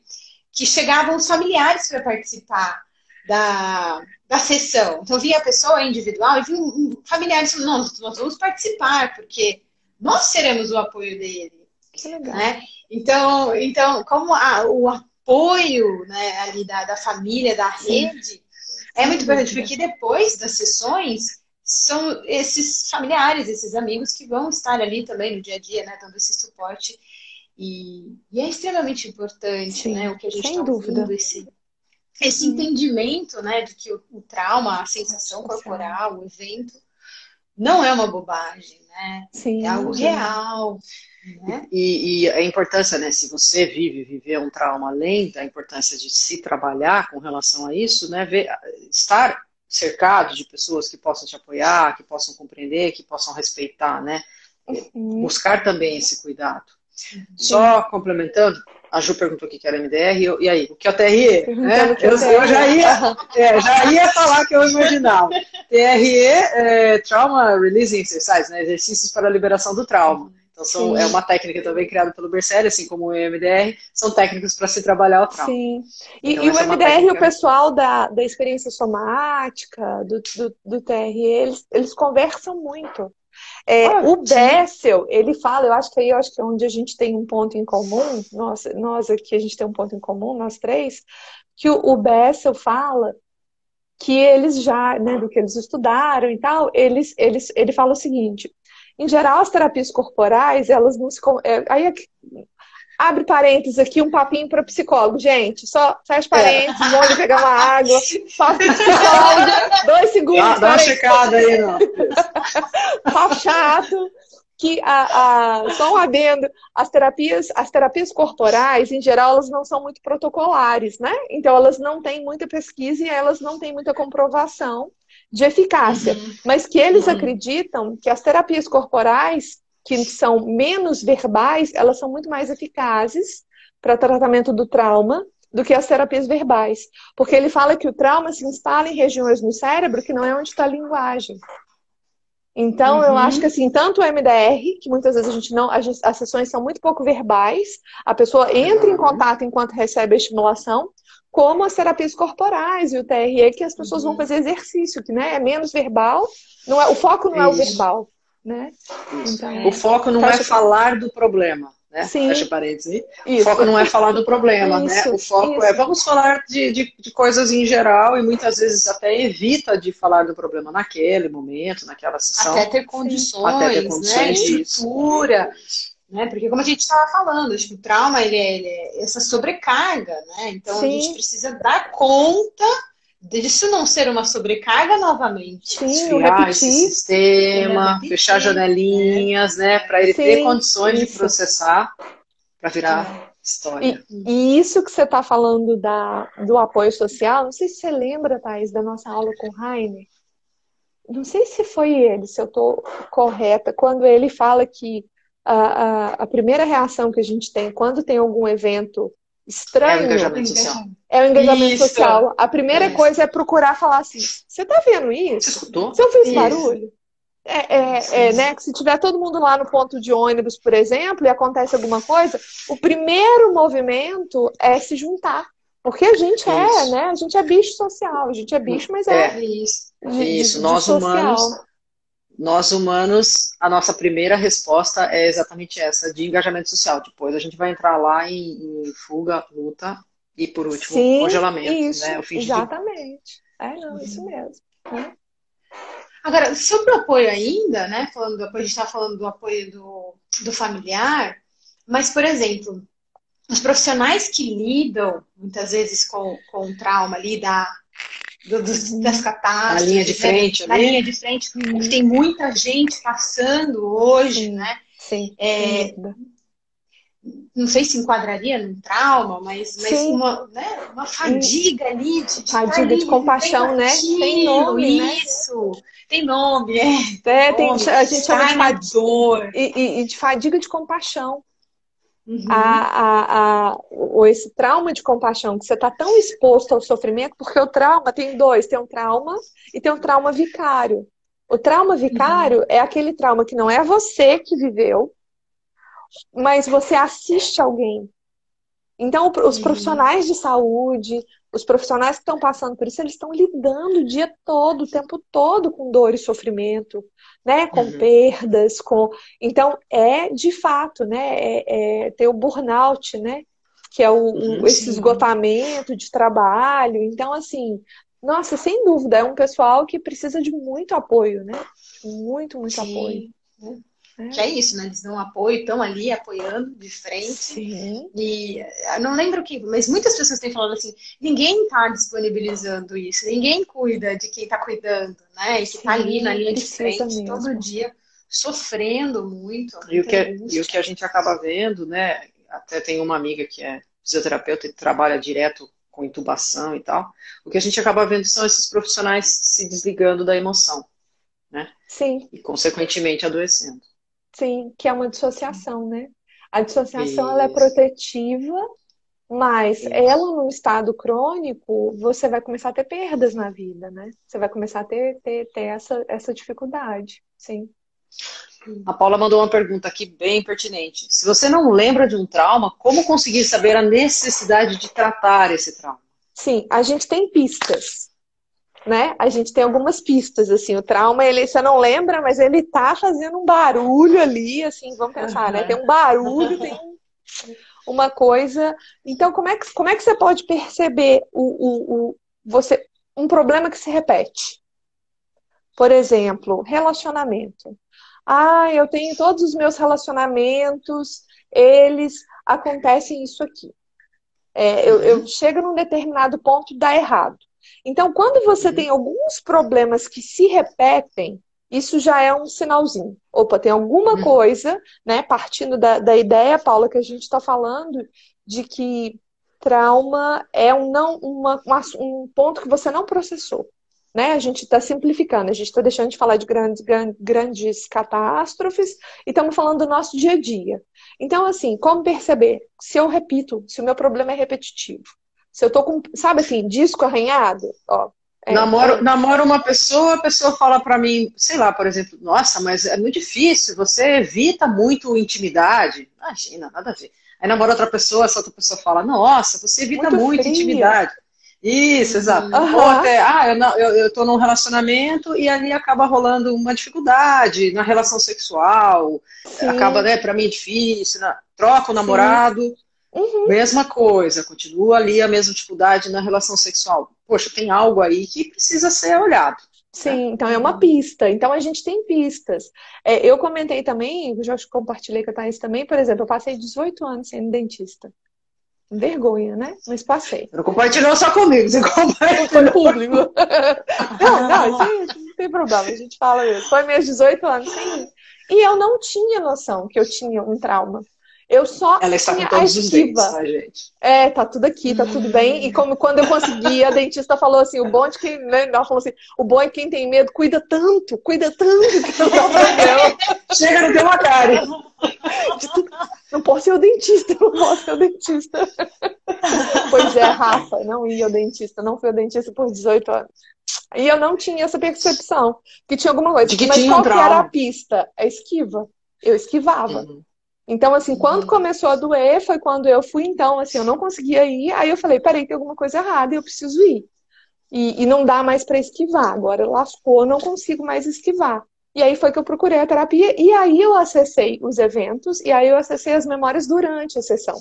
que chegavam os familiares para participar da, da sessão. Então, via a pessoa individual e via um, familiares não, nós vamos participar, porque nós seremos o apoio dele. Que legal. Né? Então, então como a, o apoio né, ali da, da família, da rede, é muito importante, porque depois das sessões, são esses familiares, esses amigos que vão estar ali também no dia a dia, né, dando esse suporte. E, e é extremamente importante, Sim, né, o que a gente está ouvindo, esse, esse entendimento, né, de que o, o trauma, a sensação corporal, o evento, não é uma bobagem, né? Sim, é algo real. Né? E, e, a importância, né, se você vive, viver um trauma além da importância de se trabalhar com relação a isso, né, ver, estar cercado de pessoas que possam te apoiar, que possam compreender, que possam respeitar, né, uhum. buscar também esse cuidado. Uhum. Só complementando, A Ju perguntou o que era MDR, e aí, o que é o TRE? Né? Eu, eu, já, ia, é, já ia falar que eu imaginava. TRE é Trauma Releasing Exercise, né? exercícios para a liberação do trauma. Então, são, é uma técnica também criada pelo Berceli, assim como o MDR, são técnicas para se trabalhar o trauma. Sim. E, então, e o é MDR, o pessoal da, da experiência somática, do, do, do TRE, eles, eles conversam muito. É, ah, o Bessel, ele fala, eu acho que aí eu acho que é onde a gente tem um ponto em comum, nós, nós aqui a gente tem um ponto em comum, nós três, que o, o Bessel fala que eles já, né, do que eles estudaram e tal, eles, eles, ele fala o seguinte, em geral as terapias corporais, elas não se... É, aí é Abre parênteses aqui, um papinho para psicólogo. Gente, só fecha parênteses, é. vamos pegar uma água, faça psicólogo, dois segundos. Dá, dá uma checada aí, não. Papo chato. Que a, a, só um adendo, as terapias, as terapias corporais, em geral, elas não são muito protocolares, né? Então, elas não têm muita pesquisa e elas não têm muita comprovação de eficácia. Uhum. Mas que eles uhum. acreditam que as terapias corporais que são menos verbais, elas são muito mais eficazes para tratamento do trauma do que as terapias verbais. Porque ele fala que o trauma se instala em regiões no cérebro que não é onde está a linguagem. Então, uhum. eu acho que assim, tanto o MDR, que muitas vezes a gente não. As, as sessões são muito pouco verbais, a pessoa entra em contato enquanto recebe a estimulação, como as terapias corporais e o TRE, que as pessoas uhum. vão fazer exercício, que né, é menos verbal, não é, o foco não Isso. é o verbal né? Então, o foco não é falar do problema, né? Sim. Fecha parênteses. O foco não é falar do problema, né? isso, né? O foco isso. é vamos falar de, de, de, coisas em geral e muitas vezes até evita de falar do problema naquele momento, naquela sessão. Até ter condições, até ter condições né? estrutura. Né? Porque como a gente estava falando, acho que o trauma ele é, ele é essa sobrecarga, né? Então Sim. a gente precisa dar conta disso não ser uma sobrecarga novamente. Sim, repetir, esse sistema, fechar janelinhas, né, para ele Sim, ter condições isso. de processar para virar história. E, e, isso que você está falando da, do apoio social, não sei se você lembra, Thais, da nossa aula com o Rainer. Não sei se foi ele, se eu estou correta, quando ele fala que a, a, a primeira reação que a gente tem quando tem algum evento estranho. É o engajamento social. É o engajamento isso. social. A primeira isso. coisa é procurar falar assim: você tá vendo isso? Você escutou? Você ouviu esse barulho? É, é, é, né, que se tiver todo mundo lá no ponto de ônibus, por exemplo, e acontece alguma coisa, o primeiro movimento é se juntar. Porque a gente é, isso. né? A gente é bicho social, a gente é bicho, mas é. é isso. De, isso, de, nós humanos nós humanos, a nossa primeira resposta é exatamente essa, de engajamento social. Depois a gente vai entrar lá em, em fuga, luta e, por último, Sim, congelamento. Isso, né? o fim exatamente. De... É, não, isso mesmo. É. Agora, sobre o apoio ainda, né? Falando do apoio, a gente está falando do apoio do, do familiar, mas, por exemplo, os profissionais que lidam muitas vezes com, com o trauma ali do, dos, das catástrofes. Na linha de frente, né? Na linha de frente, uhum. tem muita gente passando hoje, Sim. né? Sim. É, não sei se enquadraria num trauma, mas, mas uma, né, uma fadiga ali de, de fadiga ali, de compaixão, né? Tem nome, né? isso. Tem nome, é. é tem, nome, a gente chama de fadiga, e, e, e de fadiga de compaixão. Uhum. A, a, a, ou esse trauma de compaixão, que você está tão exposto ao sofrimento, porque o trauma tem dois: tem um trauma e tem um trauma vicário. O trauma vicário uhum. é aquele trauma que não é você que viveu, mas você assiste alguém. Então, os uhum. profissionais de saúde, os profissionais que estão passando por isso, eles estão lidando o dia todo, o tempo todo com dor e sofrimento, né? Com uhum. perdas, com. Então, é de fato, né? É, é, tem o burnout, né? Que é o, uhum, esse esgotamento de trabalho. Então, assim, nossa, sem dúvida, é um pessoal que precisa de muito apoio, né? Muito, muito sim. apoio. Né? É. Que é isso, né? Eles dão apoio, estão ali apoiando de frente. Sim. E eu não lembro o que, mas muitas pessoas têm falado assim: ninguém está disponibilizando isso, ninguém cuida de quem está cuidando, né? E que está ali na linha de frente mesmo. todo dia, sofrendo muito. E o, que, é, e o que a gente acaba vendo, né? Até tem uma amiga que é fisioterapeuta e trabalha direto com intubação e tal. O que a gente acaba vendo são esses profissionais se desligando da emoção, né? Sim. E consequentemente adoecendo. Sim, que é uma dissociação, né? A dissociação ela é protetiva, mas Isso. ela, num estado crônico, você vai começar a ter perdas na vida, né? Você vai começar a ter, ter, ter essa, essa dificuldade, sim. A Paula mandou uma pergunta aqui bem pertinente. Se você não lembra de um trauma, como conseguir saber a necessidade de tratar esse trauma? Sim, a gente tem pistas, né? A gente tem algumas pistas, assim, o trauma, ele, você não lembra, mas ele tá fazendo um barulho ali, assim, vamos pensar, uhum. né? Tem um barulho, tem uma coisa. Então, como é que, como é que você pode perceber o, o, o, você, um problema que se repete? Por exemplo, relacionamento. Ah, eu tenho todos os meus relacionamentos, eles acontecem isso aqui. É, eu, eu uhum. chego num determinado ponto dá errado. Então, quando você uhum. tem alguns problemas que se repetem, isso já é um sinalzinho. Opa, tem alguma uhum. coisa, né? Partindo da, da ideia, Paula, que a gente está falando, de que trauma é um, não, uma, um ponto que você não processou. Né? A gente está simplificando, a gente está deixando de falar de grandes, grandes catástrofes e estamos falando do nosso dia a dia. Então, assim, como perceber se eu repito, se o meu problema é repetitivo? Se eu tô com, sabe assim, disco arranhado, ó, é, namoro, é... namoro uma pessoa, a pessoa fala para mim, sei lá, por exemplo, nossa, mas é muito difícil, você evita muito intimidade. Imagina, nada a ver. Aí namora outra pessoa, essa outra pessoa fala, nossa, você evita muito, muito intimidade. Isso, exato. Uhum. Ou até, ah, eu, não, eu, eu tô num relacionamento e ali acaba rolando uma dificuldade na relação sexual, Sim. acaba, né, pra mim é difícil, né? troca o namorado, uhum. mesma coisa, continua ali a mesma dificuldade na relação sexual poxa, tem algo aí que precisa ser olhado. Sim, então é uma pista. Então a gente tem pistas. É, eu comentei também, já compartilhei com a Thaís também, por exemplo, eu passei 18 anos sendo dentista. Vergonha, né? Mas passei. Não compartilhou só comigo, você compartilhou. Foi público. não, não, isso não tem problema, a gente fala mesmo. Foi meus 18 anos sem E eu não tinha noção que eu tinha um trauma. Eu só Ela está com todos os dentes, tá, gente? É, tá tudo aqui, tá tudo bem. E como quando eu consegui, a dentista falou assim, o bom de quem, né, ela falou assim, o bom é quem tem medo, cuida tanto, cuida tanto que não Chega no teu cara. Não posso ser o dentista, não posso ser o dentista. pois é, Rafa, não ia ao dentista, não fui ao dentista por 18 anos. E eu não tinha essa percepção, que tinha alguma coisa. De que Mas tinha qual um era a pista? A esquiva. Eu esquivava. Uhum. Então, assim, quando uhum. começou a doer, foi quando eu fui, então, assim, eu não conseguia ir. Aí eu falei, peraí, tem alguma coisa errada e eu preciso ir. E, e não dá mais para esquivar. Agora lascou, não consigo mais esquivar. E aí foi que eu procurei a terapia e aí eu acessei os eventos e aí eu acessei as memórias durante a sessão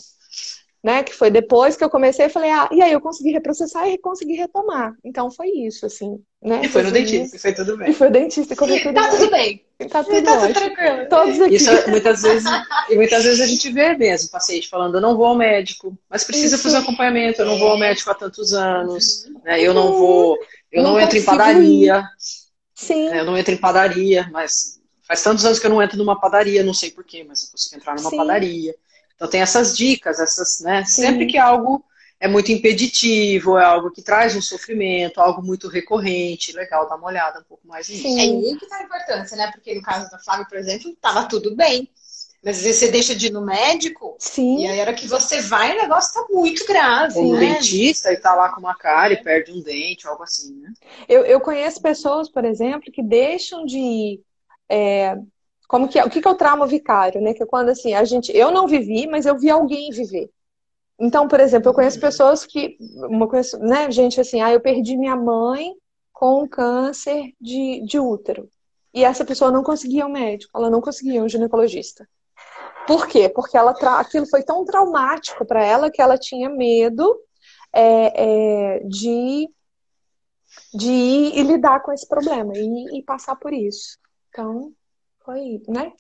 né? Que foi depois que eu comecei, eu falei, ah, e aí eu consegui reprocessar e consegui retomar. Então foi isso, assim, né? E foi no dentista, foi tudo bem. E foi o dentista e correu tudo tá bem. tudo bem. Tá tudo, tá tudo tranquilo. Todos aqui. Isso muitas vezes, e muitas vezes a gente vê mesmo paciente falando, eu não vou ao médico, mas precisa isso. fazer acompanhamento, eu não vou ao médico há tantos anos, né? Eu não vou, eu não, não entro em padaria. Ir. Sim. Né? Eu não entro em padaria, mas faz tantos anos que eu não entro numa padaria, não sei porquê, mas eu consigo entrar numa Sim. padaria. Então tem essas dicas, essas, né? Sim. Sempre que algo é muito impeditivo, é algo que traz um sofrimento, algo muito recorrente, legal, dá uma olhada um pouco mais nisso. É aí que tá a importância, né? Porque no caso da Flávia, por exemplo, tava tudo bem. Mas às vezes você deixa de ir no médico, Sim. e aí a hora que você vai, o negócio tá muito grave. Ou no né? dentista e tá lá com uma cara e perde um dente, algo assim, né? Eu, eu conheço pessoas, por exemplo, que deixam de ir é, como que é, o que, que é o trauma vicário, né? Que é quando assim, a gente, eu não vivi, mas eu vi alguém viver. Então, por exemplo, eu conheço pessoas que, uma coisa, né, gente assim, ah, eu perdi minha mãe com câncer de, de útero. E essa pessoa não conseguia um médico, ela não conseguia um ginecologista. Por quê? Porque ela aquilo foi tão traumático para ela que ela tinha medo é, é, de, de ir e lidar com esse problema e, e passar por isso. Então, foi, né?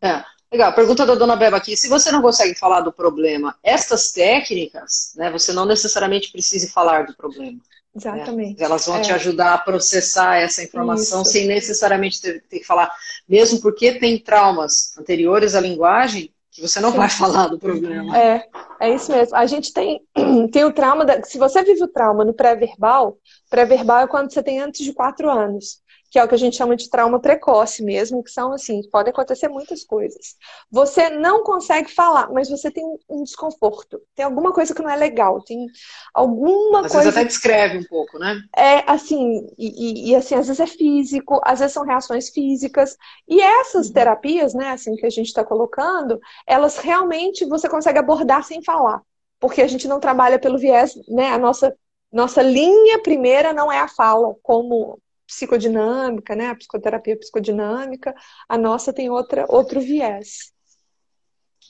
É. Legal, pergunta da dona Beba aqui. Se você não consegue falar do problema, estas técnicas, né, você não necessariamente precisa falar do problema. Exatamente. Né? Elas vão é. te ajudar a processar essa informação Isso. sem necessariamente ter, ter, que falar. Mesmo porque tem traumas anteriores à linguagem que você não Sim. vai falar do problema. É, é isso mesmo. A gente tem, tem o trauma. Da, se você vive o trauma no pré-verbal, pré-verbal é quando você tem antes de quatro anos que é o que a gente chama de trauma precoce mesmo, que são assim, podem acontecer muitas coisas. Você não consegue falar, mas você tem um desconforto, tem alguma coisa que não é legal, tem alguma às coisa. Às vezes até descreve um pouco, né? É assim, e, e, assim, às vezes é físico, às vezes são reações físicas. E essas uhum. terapias, né, assim, que a gente está colocando, elas realmente você consegue abordar sem falar. Porque a gente não trabalha pelo viés, né? A nossa, nossa linha primeira não é a fala, como psicodinâmica, né? A psicoterapia psicodinâmica, a nossa tem outra, outro viés.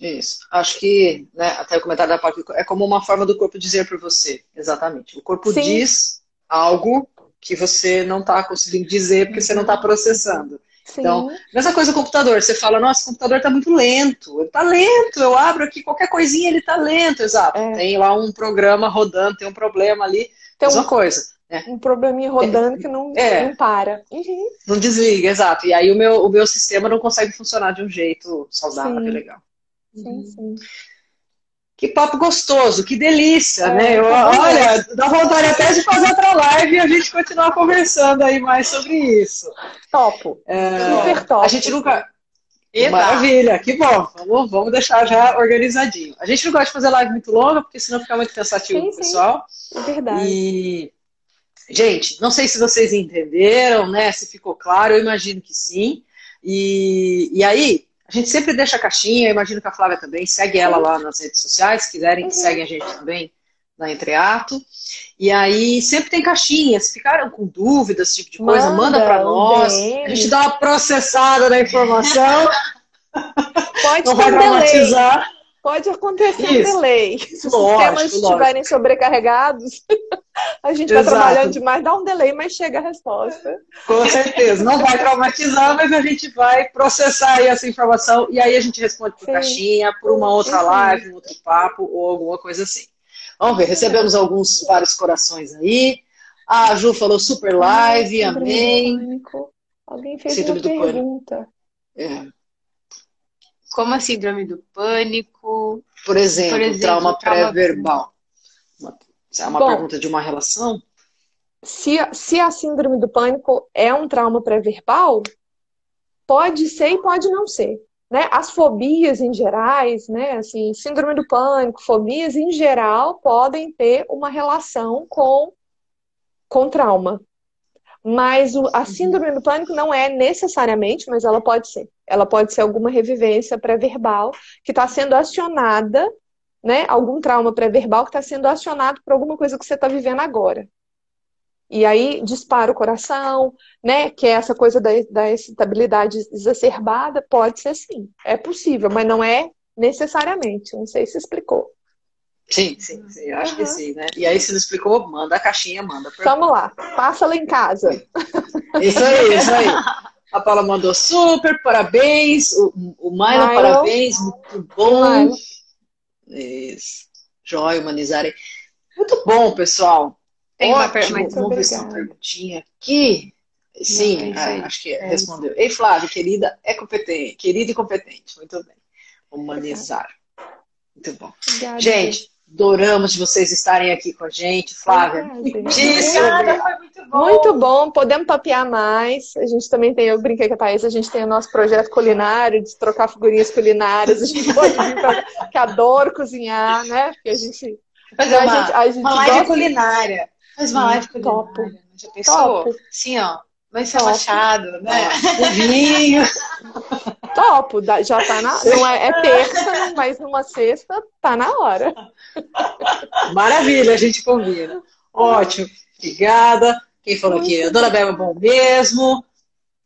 Isso. Acho que, né, até o comentário da parte é como uma forma do corpo dizer para você. Exatamente. O corpo Sim. diz algo que você não está conseguindo dizer porque você não está processando. Sim. Então, mesma coisa o computador. Você fala, nossa, o computador está muito lento. Ele está lento. Eu abro aqui qualquer coisinha, ele está lento. Exato. É. Tem lá um programa rodando, tem um problema ali. Tem mesma um... coisa. É. Um probleminha rodando é. que não, é. não para. Uhum. Não desliga, exato. E aí o meu, o meu sistema não consegue funcionar de um jeito saudável, sim. que legal. Sim, uhum. sim. Que papo gostoso, que delícia, é, né? Eu, olha, dá vontade até de fazer outra live e a gente continuar conversando aí mais sobre isso. Topo. É, Super top. A gente nunca. Eba. Maravilha, que bom. Vamos, vamos deixar já organizadinho. A gente não gosta de fazer live muito longa, porque senão fica muito cansativo sim, pro pessoal. Sim. É verdade. E Gente, não sei se vocês entenderam, né? Se ficou claro, eu imagino que sim. E, e aí, a gente sempre deixa a caixinha, eu imagino que a Flávia também, segue ela lá nas redes sociais, se quiserem, uhum. seguem a gente também na Entreato. E aí, sempre tem caixinhas, ficaram com dúvidas, esse tipo de coisa, manda, manda para nós. A gente dá uma processada na informação. Pode não vai. Pode acontecer Isso. um delay. Se os lógico, sistemas lógico. estiverem sobrecarregados, a gente vai trabalhando demais, dá um delay, mas chega a resposta. Com certeza. Não vai traumatizar, mas a gente vai processar essa informação e aí a gente responde por Sim. caixinha, por uma outra Sim. live, um outro papo ou alguma coisa assim. Vamos ver, recebemos alguns, vários corações aí. A Ju falou super live, amém. Alguém fez Síndrome uma pergunta. É. Como a síndrome do pânico? Por exemplo, Por exemplo trauma, trauma pré-verbal. É uma Bom, pergunta de uma relação? Se, se a síndrome do pânico é um trauma pré-verbal, pode ser e pode não ser. Né? As fobias em gerais, né? assim, síndrome do pânico, fobias em geral podem ter uma relação com, com trauma. Mas o, a síndrome do pânico não é necessariamente, mas ela pode ser. Ela pode ser alguma revivência pré-verbal que está sendo acionada, né? Algum trauma pré-verbal que está sendo acionado por alguma coisa que você está vivendo agora. E aí dispara o coração, né? Que é essa coisa da, da excitabilidade exacerbada, pode ser sim. É possível, mas não é necessariamente. Não sei se explicou. Sim, sim, sim, eu acho uhum. que sim, né? E aí, se não explicou, manda a caixinha, manda. Vamos lá, passa lá em casa. Isso aí, isso aí. A Paula mandou super, parabéns. O, o Milo, parabéns, muito bom. Isso. Joia. Muito bom, pessoal. Tem Ótimo. uma pergunta. Vamos ver se uma perguntinha aqui. Sim, ah, acho que é respondeu. Ei, Flávia, querida, é competente. Querida e competente. Muito bem. Humanizar. Muito bom. Obrigada, gente, Adoramos de vocês estarem aqui com a gente, Flávia. Ah, Muitíssimo. Foi muito bom. Muito bom, podemos papear mais. A gente também tem, eu brinquei com a Thaís, a gente tem o nosso projeto culinário, de trocar figurinhas culinárias. A gente pode vir pra, que adoro cozinhar, né? Porque a gente. Fazer uma, a gente, a gente uma live gosta... culinária. Faz uma live culinária. Topo. Já pensou? Topo. Sim, ó. Vai ser relaxado, né? O vinho. Topo, já tá na. Não é, é terça, mas numa sexta tá na hora. Maravilha, a gente combina. Ótimo. Obrigada. Quem falou aqui? A Dona Bela Bom mesmo.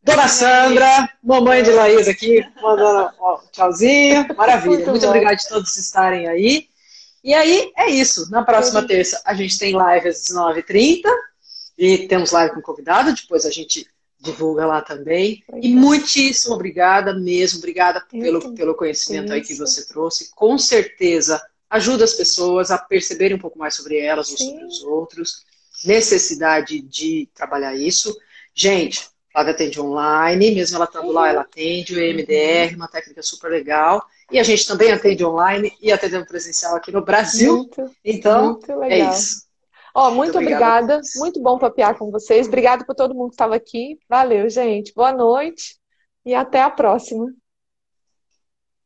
Dona Sandra, mamãe de Laís aqui, mandando ó, tchauzinho. Maravilha. Muito, Muito obrigada de todos estarem aí. E aí, é isso. Na próxima terça, a gente tem live às 19h30. E temos live com convidado. Depois a gente divulga lá também. E muitíssimo obrigada mesmo, obrigada pelo, pelo conhecimento aí que você trouxe. Com certeza ajuda as pessoas a perceberem um pouco mais sobre elas ou sobre os outros. Necessidade de trabalhar isso. Gente, Flávia atende online, mesmo ela estando lá, ela atende o EMDR, uma técnica super legal. E a gente também atende online e atendemos presencial aqui no Brasil. Muito, então, muito é isso. Ó, muito, muito obrigada. Muito bom papear com vocês. Obrigado por todo mundo que estava aqui. Valeu, gente. Boa noite e até a próxima.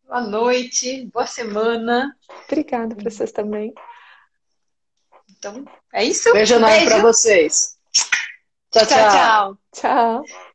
Boa noite, boa semana. Obrigada para vocês também. Então, é isso. Beijo enorme para vocês. tchau. Tchau. tchau. tchau.